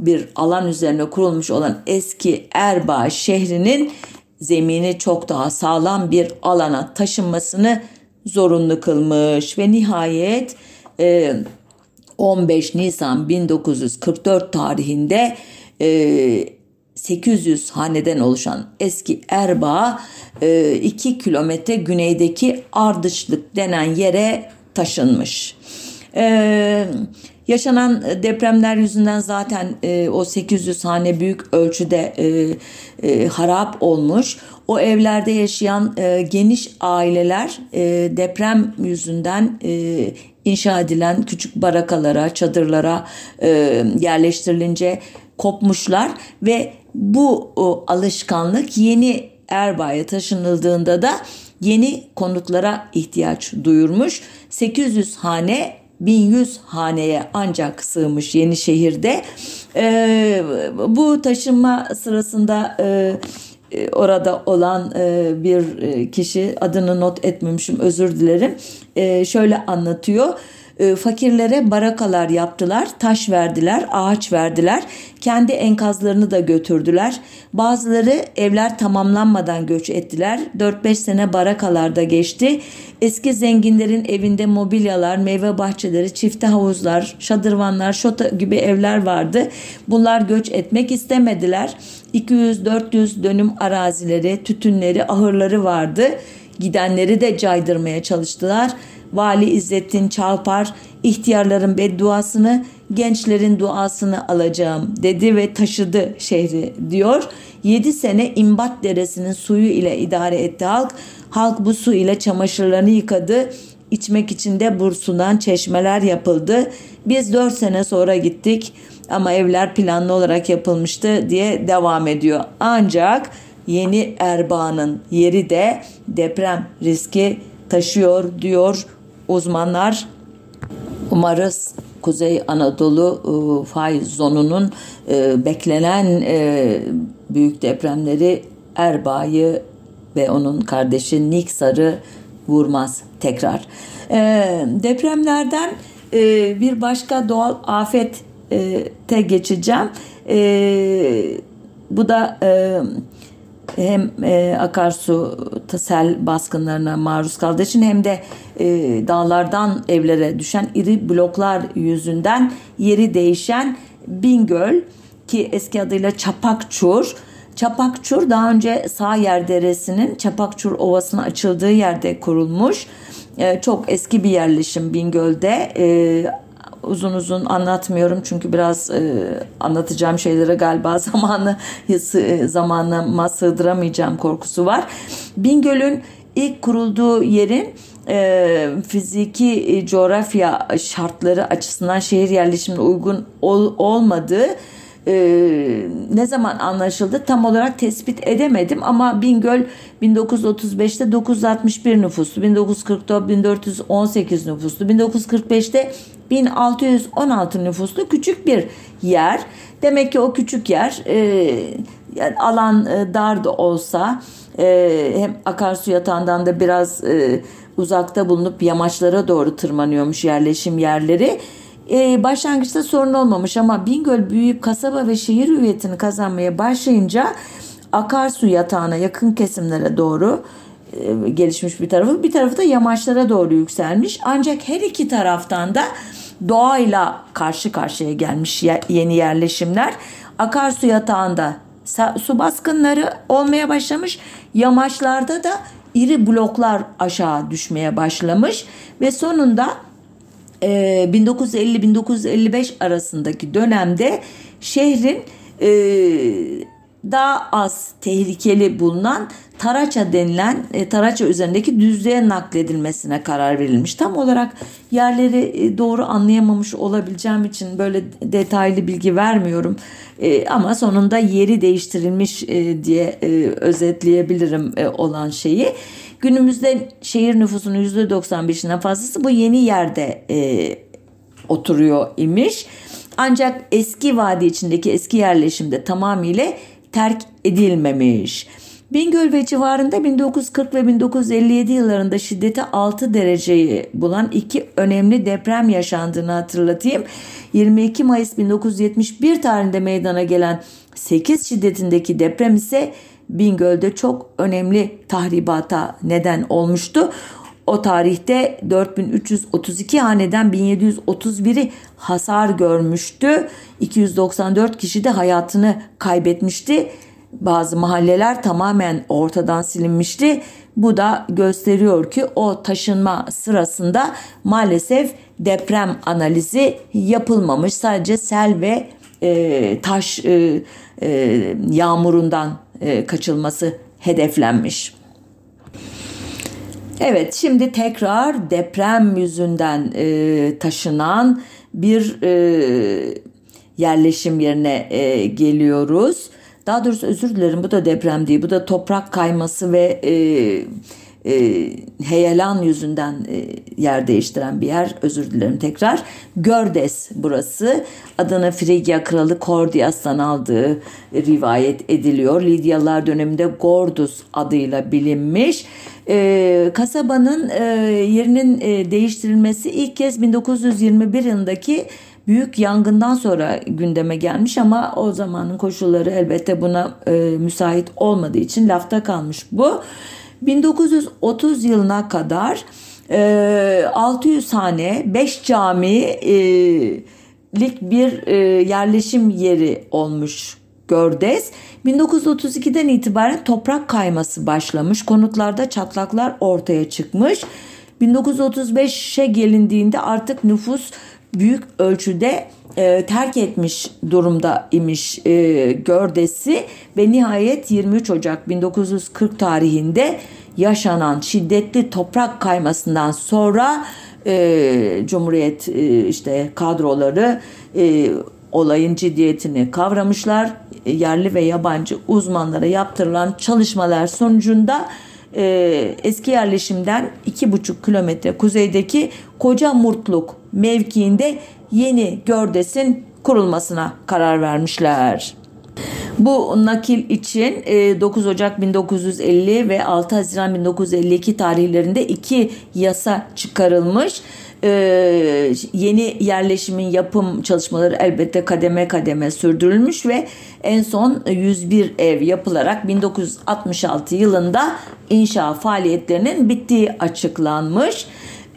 bir alan üzerine kurulmuş olan eski Erbaa şehrinin zemini çok daha sağlam bir alana taşınmasını zorunlu kılmış ve nihayet 15 e, Nisan 1944 tarihinde 800 e, haneden oluşan eski Erbaa 2 e, kilometre güneydeki Ardışlık denen yere taşınmış. Yaşanan depremler yüzünden zaten o 800 hane büyük ölçüde harap olmuş. O evlerde yaşayan e, geniş aileler e, deprem yüzünden e, inşa edilen küçük barakalara, çadırlara e, yerleştirilince kopmuşlar ve bu alışkanlık yeni Erbaa'ya taşınıldığında da yeni konutlara ihtiyaç duyurmuş. 800 hane 1100 haneye ancak sığmış yeni şehirde. Ee, bu taşınma sırasında e, e, orada olan e, bir e, kişi adını not etmemişim özür dilerim şöyle anlatıyor e, fakirlere barakalar yaptılar, taş verdiler, ağaç verdiler. Kendi enkazlarını da götürdüler. Bazıları evler tamamlanmadan göç ettiler. 4-5 sene barakalarda geçti. Eski zenginlerin evinde mobilyalar, meyve bahçeleri, çifte havuzlar, şadırvanlar, şota gibi evler vardı. Bunlar göç etmek istemediler. 200-400 dönüm arazileri, tütünleri, ahırları vardı. Gidenleri de caydırmaya çalıştılar. Vali İzzettin Çalpar ihtiyarların bedduasını gençlerin duasını alacağım dedi ve taşıdı şehri diyor. 7 sene İmbat Deresi'nin suyu ile idare etti halk. Halk bu su ile çamaşırlarını yıkadı. İçmek için de bursundan çeşmeler yapıldı. Biz 4 sene sonra gittik ama evler planlı olarak yapılmıştı diye devam ediyor. Ancak yeni Erbaa'nın yeri de deprem riski taşıyor diyor uzmanlar. Umarız Kuzey Anadolu e, faiz zonunun e, beklenen e, büyük depremleri Erbaa'yı ve onun kardeşi Niksar'ı vurmaz tekrar. Depremlerden bir başka doğal afete geçeceğim. Bu da hem e, akarsu sel baskınlarına maruz kaldığı için hem de e, dağlardan evlere düşen iri bloklar yüzünden yeri değişen Bingöl ki eski adıyla Çapakçur. Çapakçur daha önce Sağyer Deresi'nin Çapakçur Ovası'na açıldığı yerde kurulmuş. E, çok eski bir yerleşim Bingöl'de. E, uzun uzun anlatmıyorum çünkü biraz e, anlatacağım şeylere galiba zamanı e, zamanıma sığdıramayacağım korkusu var. Bingöl'ün ilk kurulduğu yerin e, fiziki e, coğrafya şartları açısından şehir yerleşimine uygun ol, olmadığı e, ne zaman anlaşıldı tam olarak tespit edemedim ama Bingöl 1935'te 961 nüfuslu, 1940'da 1418 nüfuslu, 1945'te 1616 nüfuslu küçük bir yer. Demek ki o küçük yer e, alan e, dar da olsa e, hem akarsu yatağından da biraz e, uzakta bulunup yamaçlara doğru tırmanıyormuş yerleşim yerleri. Ee, başlangıçta sorun olmamış ama Bingöl büyüyüp kasaba ve şehir hüviyetini kazanmaya başlayınca akarsu yatağına yakın kesimlere doğru e, gelişmiş bir tarafı bir tarafı da yamaçlara doğru yükselmiş. Ancak her iki taraftan da doğayla karşı karşıya gelmiş yeni yerleşimler. Akarsu yatağında su baskınları olmaya başlamış. Yamaçlarda da iri bloklar aşağı düşmeye başlamış ve sonunda 1950-1955 e, arasındaki dönemde şehrin e, daha az tehlikeli bulunan Taraça denilen e, Taraça üzerindeki düzlüğe nakledilmesine karar verilmiş. Tam olarak yerleri e, doğru anlayamamış olabileceğim için böyle detaylı bilgi vermiyorum. E, ama sonunda yeri değiştirilmiş e, diye e, özetleyebilirim e, olan şeyi. Günümüzde şehir nüfusunun %95'inden fazlası bu yeni yerde e, oturuyor imiş. Ancak eski vadi içindeki eski yerleşimde tamamıyla terk edilmemiş. Bingöl ve civarında 1940 ve 1957 yıllarında şiddeti 6 dereceyi bulan iki önemli deprem yaşandığını hatırlatayım. 22 Mayıs 1971 tarihinde meydana gelen 8 şiddetindeki deprem ise Bingöl'de çok önemli tahribata neden olmuştu. O tarihte 4332 haneden 1731'i hasar görmüştü. 294 kişi de hayatını kaybetmişti. Bazı mahalleler tamamen ortadan silinmişti. Bu da gösteriyor ki o taşınma sırasında maalesef deprem analizi yapılmamış. Sadece sel ve e, taş e, e, yağmurundan e, kaçılması hedeflenmiş. Evet şimdi tekrar deprem yüzünden e, taşınan bir e, yerleşim yerine e, geliyoruz. Daha doğrusu özür dilerim bu da deprem değil bu da toprak kayması ve e, e, heyelan yüzünden e, yer değiştiren bir yer. Özür dilerim tekrar. Gördes burası. Adını Frigya kralı Kordias'tan aldığı rivayet ediliyor. Lidyalılar döneminde Gordus adıyla bilinmiş. E, kasabanın e, yerinin e, değiştirilmesi ilk kez 1921 yılındaki büyük yangından sonra gündeme gelmiş ama o zamanın koşulları elbette buna e, müsait olmadığı için lafta kalmış bu. 1930 yılına kadar e, 600 hane 5 cami e, lik bir e, yerleşim yeri olmuş Gördes. 1932'den itibaren toprak kayması başlamış. Konutlarda çatlaklar ortaya çıkmış. 1935'e gelindiğinde artık nüfus büyük ölçüde e, terk etmiş durumda imiş e, Gördes'i ve nihayet 23 Ocak 1940 tarihinde yaşanan şiddetli toprak kaymasından sonra e, Cumhuriyet e, işte kadroları e, olayın ciddiyetini kavramışlar. E, yerli ve yabancı uzmanlara yaptırılan çalışmalar sonucunda e, eski yerleşimden iki buçuk kilometre kuzeydeki Koca Murtluk mevkiinde yeni gördesin kurulmasına karar vermişler. Bu nakil için 9 e, Ocak 1950 ve 6 Haziran 1952 tarihlerinde iki yasa çıkarılmış. Ee, yeni yerleşimin yapım çalışmaları elbette kademe kademe sürdürülmüş ve en son 101 ev yapılarak 1966 yılında inşa faaliyetlerinin bittiği açıklanmış.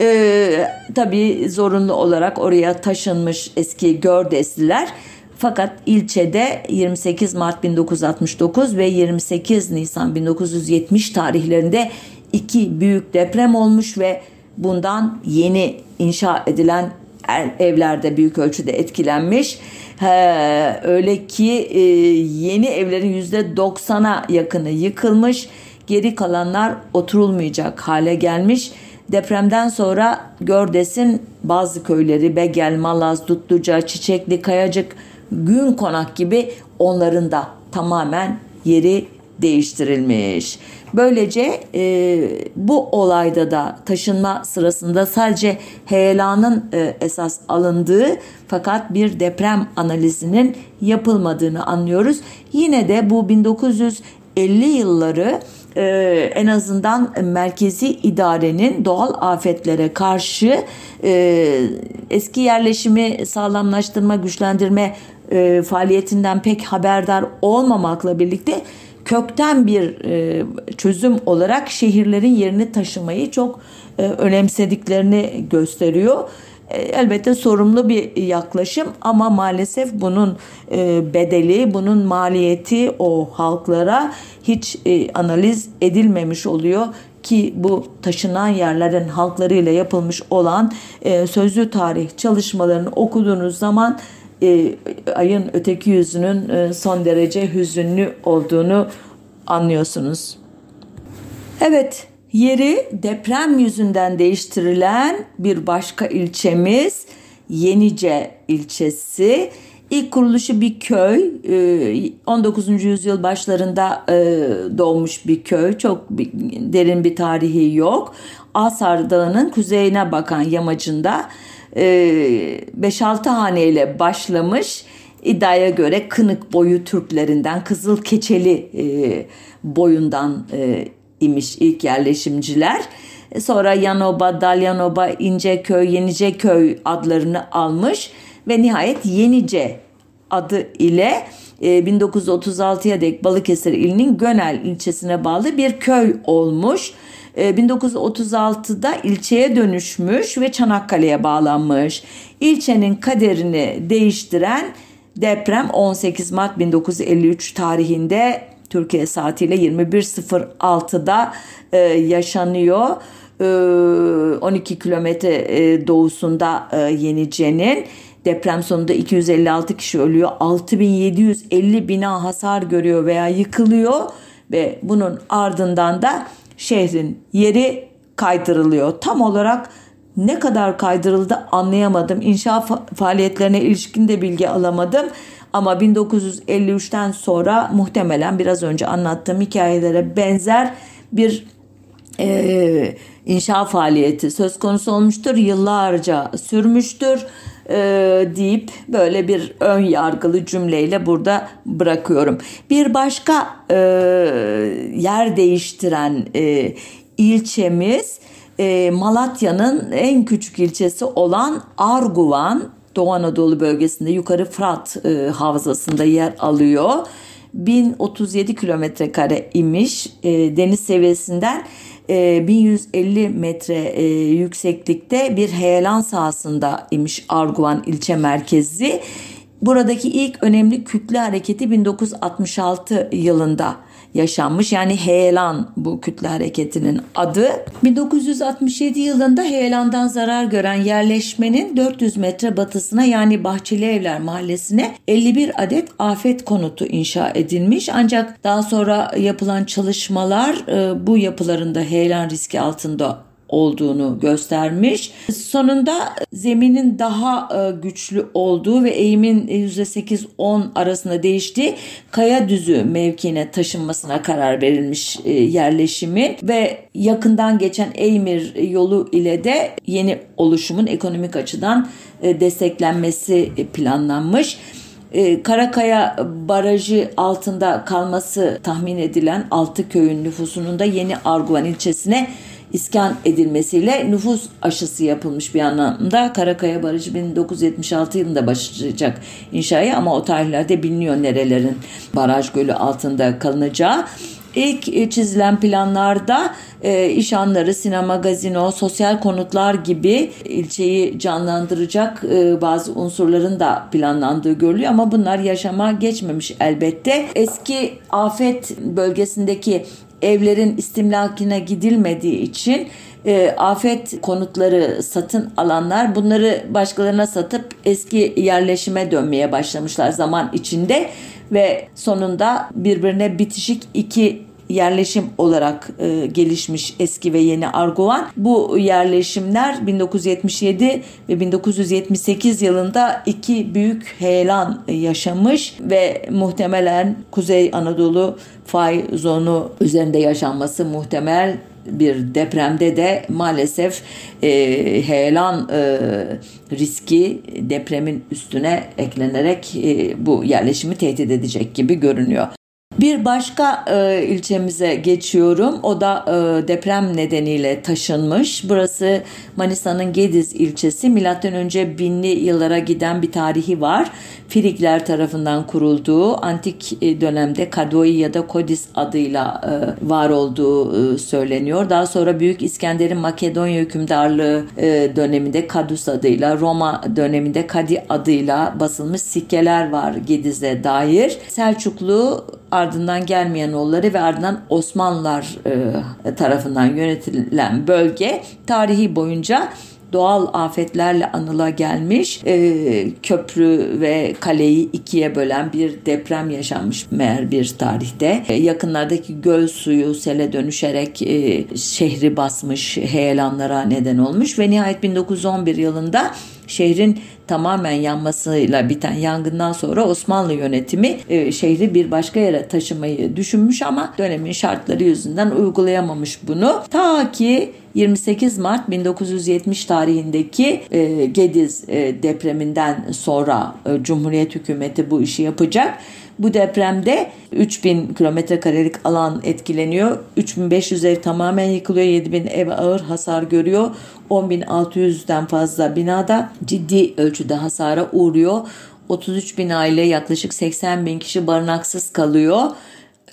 Ee, tabii zorunlu olarak oraya taşınmış eski Gördesliler fakat ilçede 28 Mart 1969 ve 28 Nisan 1970 tarihlerinde iki büyük deprem olmuş ve bundan yeni inşa edilen er, evlerde büyük ölçüde etkilenmiş. He, öyle ki e, yeni evlerin yüzde 90'a yakını yıkılmış. Geri kalanlar oturulmayacak hale gelmiş. Depremden sonra Gördes'in bazı köyleri Begel, Malaz, Dutluca, Çiçekli, Kayacık, Gün Konak gibi onların da tamamen yeri değiştirilmiş. Böylece e, bu olayda da taşınma sırasında sadece heyelanın e, esas alındığı fakat bir deprem analizinin yapılmadığını anlıyoruz. Yine de bu 1950 yılları e, en azından merkezi idarenin doğal afetlere karşı e, eski yerleşimi sağlamlaştırma, güçlendirme e, faaliyetinden pek haberdar olmamakla birlikte kökten bir e, çözüm olarak şehirlerin yerini taşımayı çok e, önemsediklerini gösteriyor. E, elbette sorumlu bir yaklaşım ama maalesef bunun e, bedeli, bunun maliyeti o halklara hiç e, analiz edilmemiş oluyor ki bu taşınan yerlerin halklarıyla yapılmış olan sözlü tarih çalışmalarını okuduğunuz zaman ayın öteki yüzünün son derece hüzünlü olduğunu anlıyorsunuz. Evet, Yeri deprem yüzünden değiştirilen bir başka ilçemiz Yenice ilçesi. İlk kuruluşu bir köy. 19. E, yüzyıl başlarında e, doğmuş bir köy. Çok derin bir tarihi yok. Asar Dağı'nın kuzeyine bakan yamacında 5-6 e, haneyle başlamış. İddiaya göre Kınık boyu Türklerinden, Kızıl Keçeli boyundan imiş ilk yerleşimciler. E, sonra Yanoba, Dalyanoba, İnceköy, Yeniceköy adlarını almış ve nihayet Yenice adı ile 1936'ya e, dek Balıkesir ilinin Gönel ilçesine bağlı bir köy olmuş. 1936'da e, ilçeye dönüşmüş ve Çanakkale'ye bağlanmış. İlçenin kaderini değiştiren deprem 18 Mart 1953 tarihinde Türkiye saatiyle 21.06'da e, yaşanıyor. E, 12 kilometre e, doğusunda e, Yenice'nin deprem sonunda 256 kişi ölüyor. 6750 bina hasar görüyor veya yıkılıyor ve bunun ardından da şehrin yeri kaydırılıyor. Tam olarak ne kadar kaydırıldı anlayamadım. İnşa faaliyetlerine ilişkin de bilgi alamadım. Ama 1953'ten sonra muhtemelen biraz önce anlattığım hikayelere benzer bir e, inşa faaliyeti söz konusu olmuştur. Yıllarca sürmüştür e, deyip böyle bir ön yargılı cümleyle burada bırakıyorum. Bir başka e, yer değiştiren e, ilçemiz e, Malatya'nın en küçük ilçesi olan Arguvan. Doğu Anadolu bölgesinde yukarı Fırat e, havzasında yer alıyor. 1037 kilometre kare imiş e, deniz seviyesinden 1150 e, metre e, yükseklikte bir heyelan sahasında imiş Arguvan ilçe merkezi. Buradaki ilk önemli kütle hareketi 1966 yılında yaşanmış. Yani heyelan bu kütle hareketinin adı. 1967 yılında heyelandan zarar gören yerleşmenin 400 metre batısına yani Bahçeli Evler mahallesine 51 adet afet konutu inşa edilmiş. Ancak daha sonra yapılan çalışmalar e, bu yapılarında heyelan riski altında olduğunu göstermiş. Sonunda zeminin daha e, güçlü olduğu ve eğimin %8-10 arasında değiştiği kaya düzü mevkiine taşınmasına karar verilmiş e, yerleşimi ve yakından geçen Eymir yolu ile de yeni oluşumun ekonomik açıdan e, desteklenmesi planlanmış. Karakaya Barajı altında kalması tahmin edilen 6 köyün nüfusunun da yeni Arguvan ilçesine iskan edilmesiyle nüfus aşısı yapılmış bir anlamda. Karakaya Barajı 1976 yılında başlayacak inşaya ama o tarihlerde biliniyor nerelerin baraj gölü altında kalınacağı. İlk e, çizilen planlarda e, iş anları, sinema, gazino, sosyal konutlar gibi ilçeyi canlandıracak e, bazı unsurların da planlandığı görülüyor ama bunlar yaşama geçmemiş elbette. Eski afet bölgesindeki evlerin istimlakine gidilmediği için e, afet konutları satın alanlar bunları başkalarına satıp eski yerleşime dönmeye başlamışlar zaman içinde ve sonunda birbirine bitişik iki yerleşim olarak e, gelişmiş eski ve yeni Arguvan. Bu yerleşimler 1977 ve 1978 yılında iki büyük heyelan yaşamış ve muhtemelen Kuzey Anadolu fay zonu üzerinde yaşanması muhtemel bir depremde de maalesef e, heyelan e, riski depremin üstüne eklenerek e, bu yerleşimi tehdit edecek gibi görünüyor. Bir başka e, ilçemize geçiyorum. O da e, deprem nedeniyle taşınmış. Burası Manisa'nın Gediz ilçesi. Milattan önce binli yıllara giden bir tarihi var. Frikler tarafından kurulduğu, antik e, dönemde Kadoi ya da Kodis adıyla e, var olduğu e, söyleniyor. Daha sonra Büyük İskender'in Makedonya hükümdarlığı e, döneminde Kadus adıyla, Roma döneminde Kadi adıyla basılmış sikkeler var Gediz'e dair. Selçuklu ardından gelmeyen oğulları ve ardından Osmanlılar e, tarafından yönetilen bölge tarihi boyunca doğal afetlerle anıla gelmiş e, köprü ve kaleyi ikiye bölen bir deprem yaşanmış meğer bir tarihte. E, yakınlardaki göl suyu sele dönüşerek e, şehri basmış heyelanlara neden olmuş ve nihayet 1911 yılında şehrin tamamen yanmasıyla biten yangından sonra Osmanlı yönetimi e, şehri bir başka yere taşımayı düşünmüş ama dönemin şartları yüzünden uygulayamamış bunu. Ta ki 28 Mart 1970 tarihindeki e, Gediz e, depreminden sonra e, Cumhuriyet hükümeti bu işi yapacak. Bu depremde 3000 kilometre karelik alan etkileniyor. 3500 ev tamamen yıkılıyor. 7000 ev ağır hasar görüyor. 10.600'den fazla binada ciddi ölçüde hasara uğruyor. 33 bin aile yaklaşık 80 bin kişi barınaksız kalıyor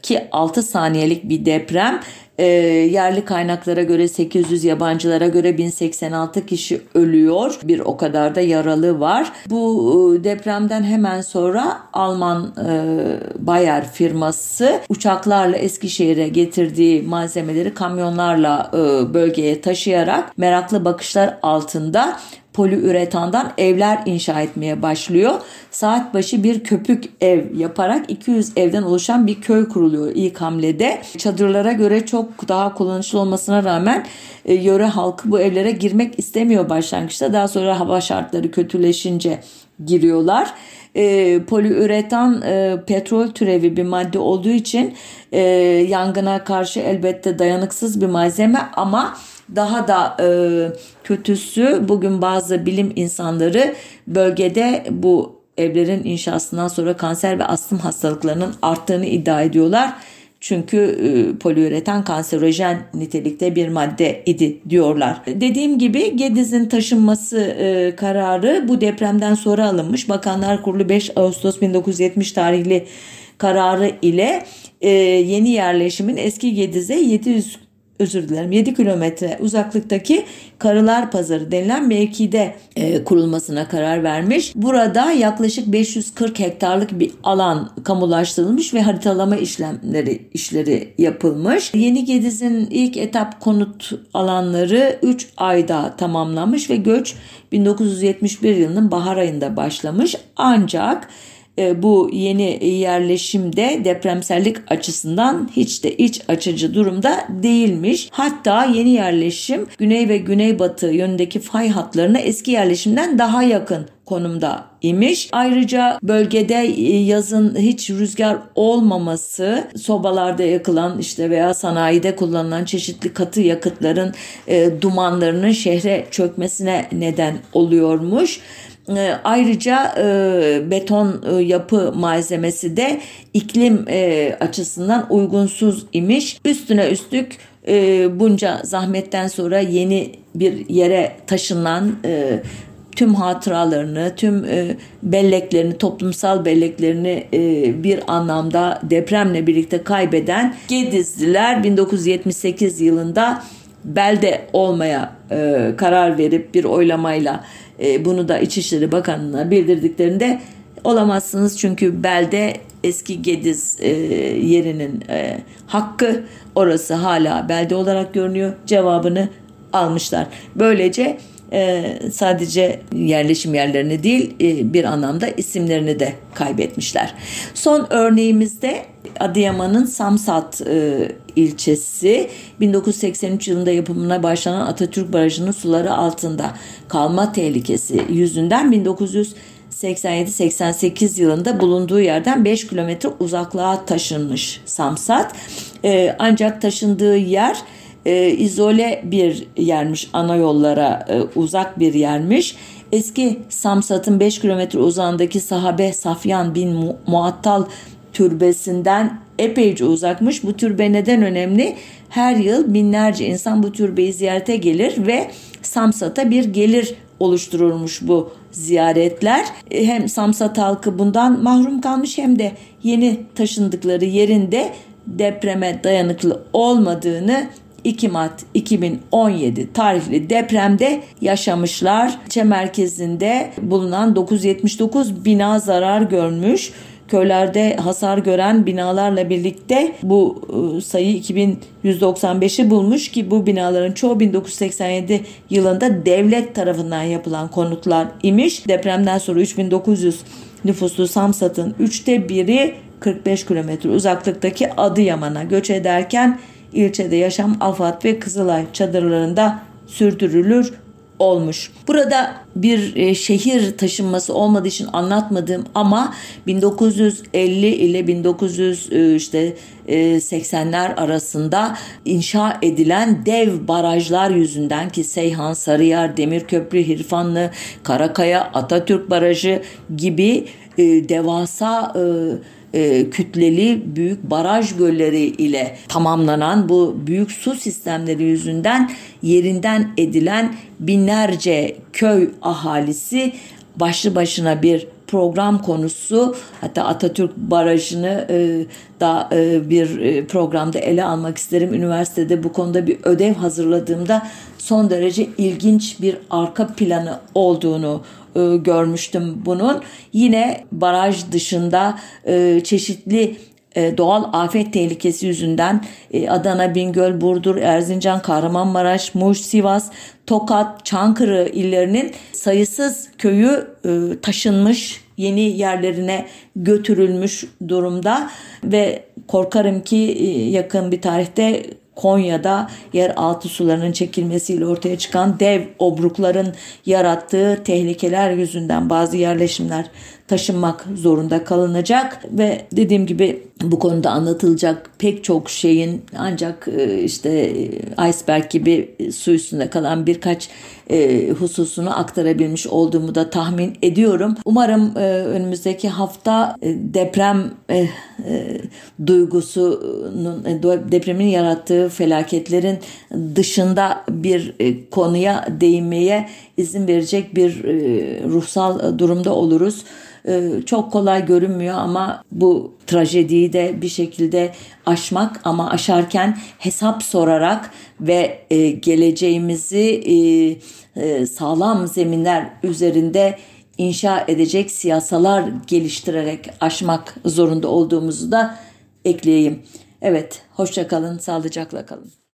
ki 6 saniyelik bir deprem e, yerli kaynaklara göre 800 yabancılara göre 1086 kişi ölüyor. Bir o kadar da yaralı var. Bu e, depremden hemen sonra Alman e, Bayer firması uçaklarla Eskişehir'e getirdiği malzemeleri kamyonlarla e, bölgeye taşıyarak meraklı bakışlar altında poliüretandan evler inşa etmeye başlıyor. Saat başı bir köpük ev yaparak 200 evden oluşan bir köy kuruluyor ilk hamlede. Çadırlara göre çok daha kullanışlı olmasına rağmen e, yöre halkı bu evlere girmek istemiyor başlangıçta. Daha sonra hava şartları kötüleşince giriyorlar. E, poliüretan e, petrol türevi bir madde olduğu için e, yangına karşı elbette dayanıksız bir malzeme ama daha da e, kötüsü bugün bazı bilim insanları bölgede bu evlerin inşasından sonra kanser ve astım hastalıklarının arttığını iddia ediyorlar. Çünkü e, poliüretan kanserojen nitelikte bir madde idi diyorlar. Dediğim gibi Gediz'in taşınması e, kararı bu depremden sonra alınmış. Bakanlar Kurulu 5 Ağustos 1970 tarihli kararı ile e, yeni yerleşimin eski Gediz'e 700 özür dilerim 7 kilometre uzaklıktaki Karılar Pazarı denilen mevkide e, kurulmasına karar vermiş. Burada yaklaşık 540 hektarlık bir alan kamulaştırılmış ve haritalama işlemleri işleri yapılmış. Yeni Gediz'in ilk etap konut alanları 3 ayda tamamlanmış ve göç 1971 yılının bahar ayında başlamış. Ancak bu yeni yerleşimde depremsellik açısından hiç de iç açıcı durumda değilmiş. Hatta yeni yerleşim güney ve güneybatı yönündeki fay hatlarına eski yerleşimden daha yakın konumda imiş. Ayrıca bölgede e, yazın hiç rüzgar olmaması, sobalarda yakılan işte veya sanayide kullanılan çeşitli katı yakıtların e, dumanlarının şehre çökmesine neden oluyormuş. E, ayrıca e, beton e, yapı malzemesi de iklim e, açısından uygunsuz imiş. Üstüne üstlük e, bunca zahmetten sonra yeni bir yere taşınan e, tüm hatıralarını, tüm e, belleklerini, toplumsal belleklerini e, bir anlamda depremle birlikte kaybeden Gedizliler 1978 yılında belde olmaya e, karar verip bir oylamayla e, bunu da İçişleri Bakanlığı'na bildirdiklerinde olamazsınız çünkü belde eski Gediz e, yerinin e, hakkı orası hala belde olarak görünüyor cevabını almışlar. Böylece e, sadece yerleşim yerlerini değil e, bir anlamda isimlerini de kaybetmişler. Son örneğimizde Adıyaman'ın Samsat e, ilçesi 1983 yılında yapımına başlanan Atatürk Barajı'nın suları altında kalma tehlikesi yüzünden 1987-88 yılında bulunduğu yerden 5 kilometre uzaklığa taşınmış Samsat. E, ancak taşındığı yer e, izole bir yermiş ana yollara e, uzak bir yermiş. Eski Samsat'ın 5 kilometre uzağındaki sahabe Safyan bin Mu- Muattal türbesinden epeyce uzakmış. Bu türbe neden önemli? Her yıl binlerce insan bu türbeyi ziyarete gelir ve Samsat'a bir gelir oluşturulmuş bu ziyaretler. E, hem Samsat halkı bundan mahrum kalmış hem de yeni taşındıkları yerinde depreme dayanıklı olmadığını 2 Mart 2017 tarihli depremde yaşamışlar. İlçe merkezinde bulunan 979 bina zarar görmüş köylerde hasar gören binalarla birlikte bu e, sayı 2195'i bulmuş ki bu binaların çoğu 1987 yılında devlet tarafından yapılan konutlar imiş. Depremden sonra 3900 nüfuslu Samsat'ın üçte biri 45 kilometre uzaklıktaki Adıyaman'a göç ederken ilçede yaşam Afat ve Kızılay çadırlarında sürdürülür olmuş. Burada bir e, şehir taşınması olmadığı için anlatmadığım ama 1950 ile 1900 e, işte 80'ler e, arasında inşa edilen dev barajlar yüzünden ki Seyhan, Sarıyer, Demirköprü, Hirfanlı, Karakaya, Atatürk Barajı gibi devasa e, kütleli büyük baraj gölleri ile tamamlanan bu büyük su sistemleri yüzünden yerinden edilen binlerce köy ahalisi başlı başına bir program konusu hatta Atatürk Barajı'nı e, da e, bir e, programda ele almak isterim. Üniversitede bu konuda bir ödev hazırladığımda son derece ilginç bir arka planı olduğunu e, görmüştüm bunun. Yine baraj dışında e, çeşitli e, doğal afet tehlikesi yüzünden e, Adana, Bingöl, Burdur, Erzincan, Kahramanmaraş, Muş, Sivas, Tokat, Çankırı illerinin sayısız köyü e, taşınmış, yeni yerlerine götürülmüş durumda ve korkarım ki yakın bir tarihte Konya'da yeraltı sularının çekilmesiyle ortaya çıkan dev obrukların yarattığı tehlikeler yüzünden bazı yerleşimler taşınmak zorunda kalınacak. Ve dediğim gibi bu konuda anlatılacak pek çok şeyin ancak e, işte e, iceberg gibi su üstünde kalan birkaç e, hususunu aktarabilmiş olduğumu da tahmin ediyorum. Umarım önümüzdeki hafta deprem duygusunun depremin yarattığı felaketlerin dışında bir konuya değinmeye izin verecek bir ruhsal durumda oluruz. Ee, çok kolay görünmüyor ama bu trajediyi de bir şekilde aşmak ama aşarken hesap sorarak ve e, geleceğimizi e, e, sağlam zeminler üzerinde inşa edecek siyasalar geliştirerek aşmak zorunda olduğumuzu da ekleyeyim. Evet, hoşça kalın, sağlıcakla kalın.